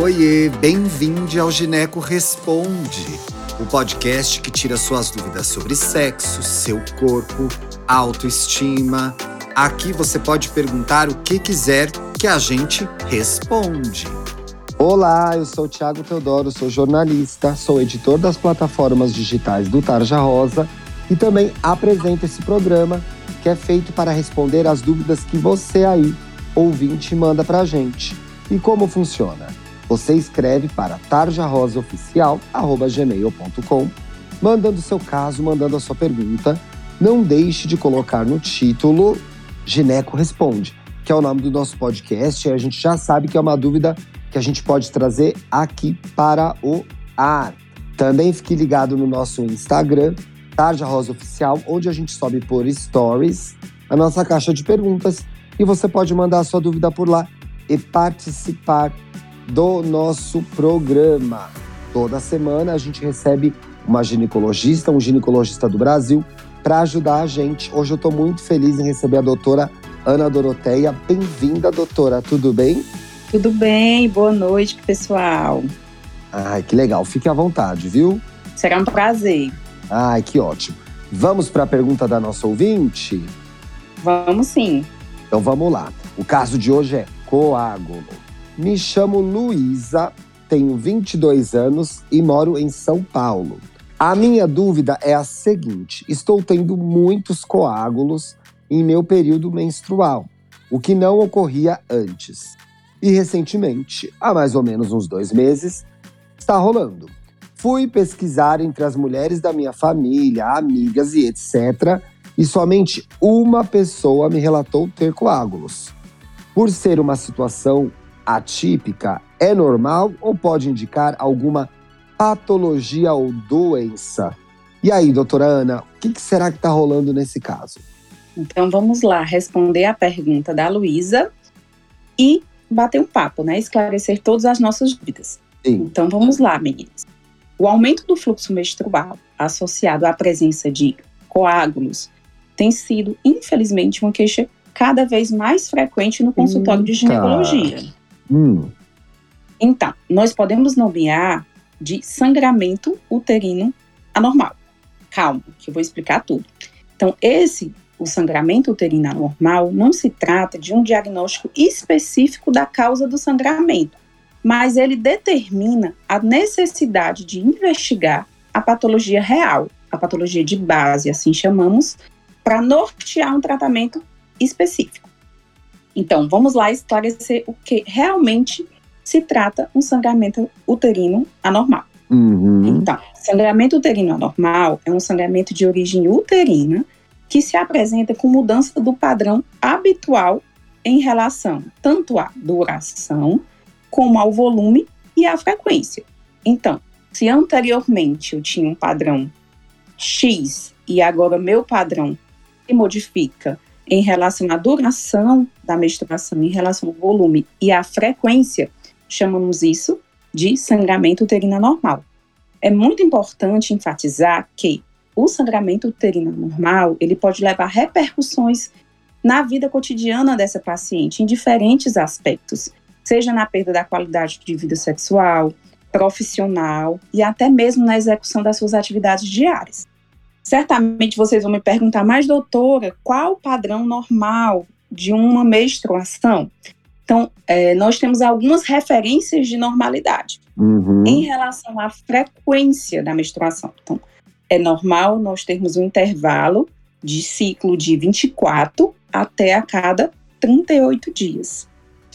Oiê, bem-vindo ao Gineco Responde, o podcast que tira suas dúvidas sobre sexo, seu corpo, autoestima. Aqui você pode perguntar o que quiser que a gente responde. Olá, eu sou o Thiago Teodoro, sou jornalista, sou editor das plataformas digitais do Tarja Rosa e também apresento esse programa que é feito para responder as dúvidas que você aí, ouvinte, manda pra gente. E como funciona? Você escreve para tarjarosaoficial@gmail.com, mandando seu caso, mandando a sua pergunta. Não deixe de colocar no título Gineco Responde, que é o nome do nosso podcast, a gente já sabe que é uma dúvida que a gente pode trazer aqui para o ar. Também fique ligado no nosso Instagram, Tarja Rosa Oficial, onde a gente sobe por stories a nossa caixa de perguntas e você pode mandar a sua dúvida por lá e participar do nosso programa. Toda semana a gente recebe uma ginecologista, um ginecologista do Brasil, para ajudar a gente. Hoje eu estou muito feliz em receber a doutora Ana Doroteia. Bem-vinda, doutora, tudo bem? Tudo bem, boa noite, pessoal. Ai, que legal, fique à vontade, viu? Será um prazer. Ai, que ótimo. Vamos para a pergunta da nossa ouvinte? Vamos sim. Então vamos lá. O caso de hoje é coágulo. Me chamo Luísa, tenho 22 anos e moro em São Paulo. A minha dúvida é a seguinte: estou tendo muitos coágulos em meu período menstrual, o que não ocorria antes. E recentemente, há mais ou menos uns dois meses, está rolando. Fui pesquisar entre as mulheres da minha família, amigas e etc. E somente uma pessoa me relatou ter coágulos. Por ser uma situação atípica é normal ou pode indicar alguma patologia ou doença? E aí, doutora Ana, o que, que será que está rolando nesse caso? Então vamos lá responder a pergunta da Luísa e bater um papo, né? Esclarecer todas as nossas dúvidas. Sim. Então vamos lá, meninas. O aumento do fluxo menstrual associado à presença de coágulos tem sido, infelizmente, uma queixa cada vez mais frequente no consultório de ginecologia. Hum, Então, nós podemos nomear de sangramento uterino anormal. Calma, que eu vou explicar tudo. Então, esse, o sangramento uterino anormal, não se trata de um diagnóstico específico da causa do sangramento, mas ele determina a necessidade de investigar a patologia real, a patologia de base, assim chamamos, para nortear um tratamento específico. Então, vamos lá esclarecer o que realmente se trata um sangramento uterino anormal. uhum, Então, sangramento uterino anormal é um sangramento de origem uterina que se apresenta com mudança do padrão habitual em relação tanto à duração como ao volume e à frequência. Então, se anteriormente eu tinha um padrão X e agora meu padrão se modifica em relação à duração da menstruação, em relação ao volume e à frequência, chamamos isso de sangramento uterino anormal. É muito importante enfatizar que o sangramento uterino anormal, ele pode levar repercussões na vida cotidiana dessa paciente, em diferentes aspectos, seja na perda da qualidade de vida sexual, profissional e até mesmo na execução das suas atividades diárias. Certamente vocês vão me perguntar, mas doutora, qual o padrão normal de uma menstruação? Então, eh, nós temos algumas referências de normalidade uhum. em relação à frequência da menstruação. Então, é normal nós termos um intervalo de ciclo de 24 até a cada 38 dias.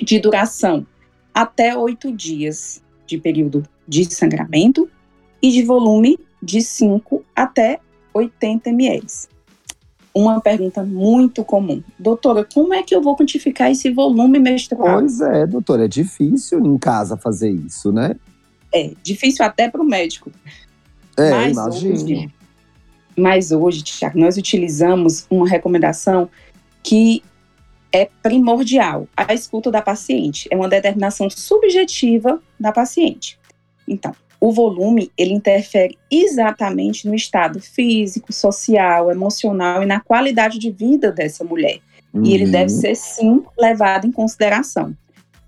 De duração, até 8 dias de período de sangramento e de volume de 5 até 80 ml. Uma pergunta muito comum. Doutora, como é que eu vou quantificar esse volume menstrual? Pois é, doutora, é difícil em casa fazer isso, né? É difícil até para o médico. É, Mas imagino. hoje, mas hoje, Tiago, nós utilizamos uma recomendação que é primordial, a escuta da paciente. É uma determinação subjetiva da paciente. Então, o volume, ele interfere exatamente no estado físico, social, emocional e na qualidade de vida dessa mulher. E ele Uhum. deve ser, sim, levado em consideração.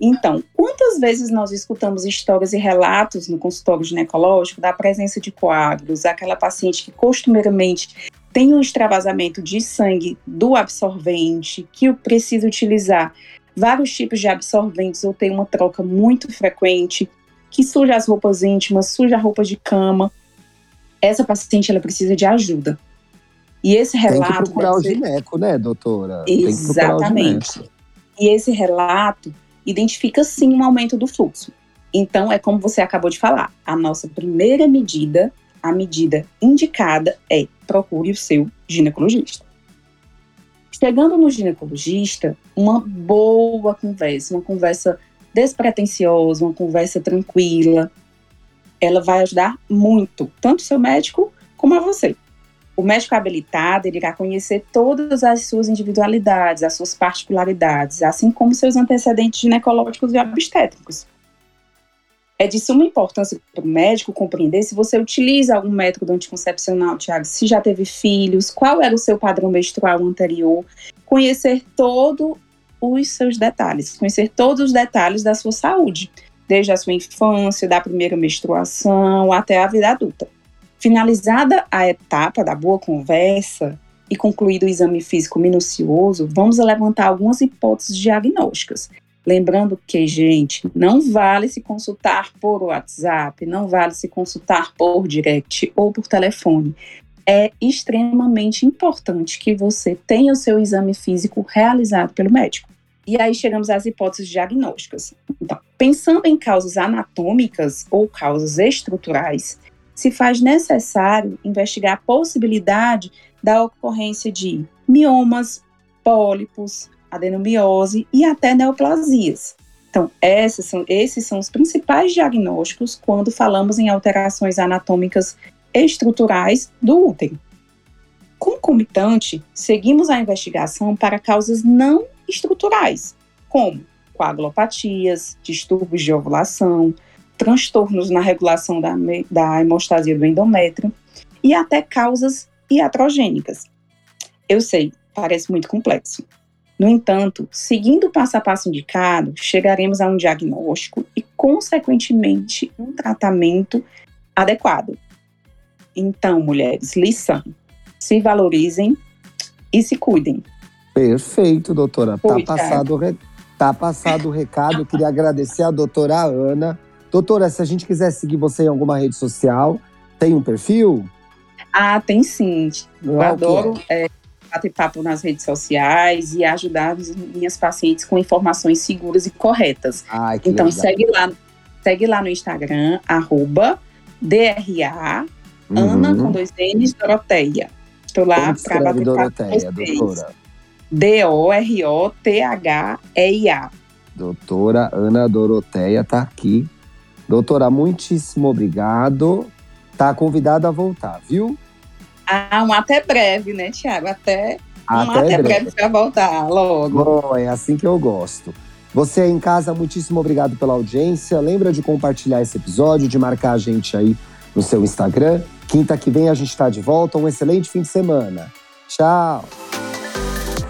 Então, quantas vezes nós escutamos histórias e relatos no consultório ginecológico da presença de coágulos, aquela paciente que costumeiramente tem um extravasamento de sangue do absorvente, que precisa utilizar vários tipos de absorventes ou tem uma troca muito frequente, que suja as roupas íntimas, suja a roupa de cama. Essa paciente ela precisa de ajuda. E esse relato. Tem que procurar o gineco, né, doutora? Exatamente. E esse relato identifica sim um aumento do fluxo. Então, é como você acabou de falar, a nossa primeira medida, a medida indicada é procure o seu ginecologista. Chegando no ginecologista, uma boa conversa, uma conversa despretensiosa, uma conversa tranquila, ela vai ajudar muito, tanto o seu médico como a você. O médico habilitado ele irá conhecer todas as suas individualidades, as suas particularidades, assim como seus antecedentes ginecológicos e obstétricos. É de suma importância para o médico compreender se você utiliza algum método anticoncepcional, Tiago, se já teve filhos, qual era o seu padrão menstrual anterior, conhecer todos os seus detalhes, conhecer todos os detalhes da sua saúde, desde a sua infância, da primeira menstruação até a vida adulta. Finalizada a etapa da boa conversa e concluído o exame físico minucioso, vamos levantar algumas hipóteses diagnósticas. Lembrando que, gente, não vale se consultar por WhatsApp, não vale se consultar por direct ou por telefone. É extremamente importante que você tenha o seu exame físico realizado pelo médico. E aí chegamos às hipóteses diagnósticas. Então, pensando em causas anatômicas ou causas estruturais, se faz necessário investigar a possibilidade da ocorrência de miomas, pólipos, adenomiose e até neoplasias. Então, são, esses são os principais diagnósticos quando falamos em alterações anatômicas estruturais do útero. Concomitante, seguimos a investigação para causas não estruturais, como coagulopatias, distúrbios de ovulação, transtornos na regulação da, da hemostasia do endométrio e até causas iatrogênicas. Eu sei, parece muito complexo. No entanto, seguindo o passo a passo indicado, chegaremos a um diagnóstico e, consequentemente, um tratamento adequado. Então, mulheres, lição: se valorizem e se cuidem. Perfeito, doutora. Tá passado, re... tá passado o recado. Eu queria agradecer a doutora Ana Doutora, se a gente quiser seguir você em alguma rede social, tem um perfil? Ah, tem sim. Eu adoro é? É, bater papo nas redes sociais e ajudar as minhas pacientes com informações seguras e corretas. Ai, então legal. segue lá, segue lá no Instagram, arroba DRA, uhum. Ana com dois N's, Doroteia. Estou lá para bater Doroteia, papo com doutora? D-O-R-O-T-H-E-I-A. Doutora Ana Doroteia está aqui Doutora, muitíssimo obrigado. Tá convidada a voltar, viu? Ah, um até breve, né, Tiago? Até, até, um até breve, breve para voltar logo. Bom, é assim que eu gosto. Você em casa, muitíssimo obrigado pela audiência. Lembra de compartilhar esse episódio, de marcar a gente aí no seu Instagram. Quinta que vem a gente está de volta. Um excelente fim de semana. Tchau.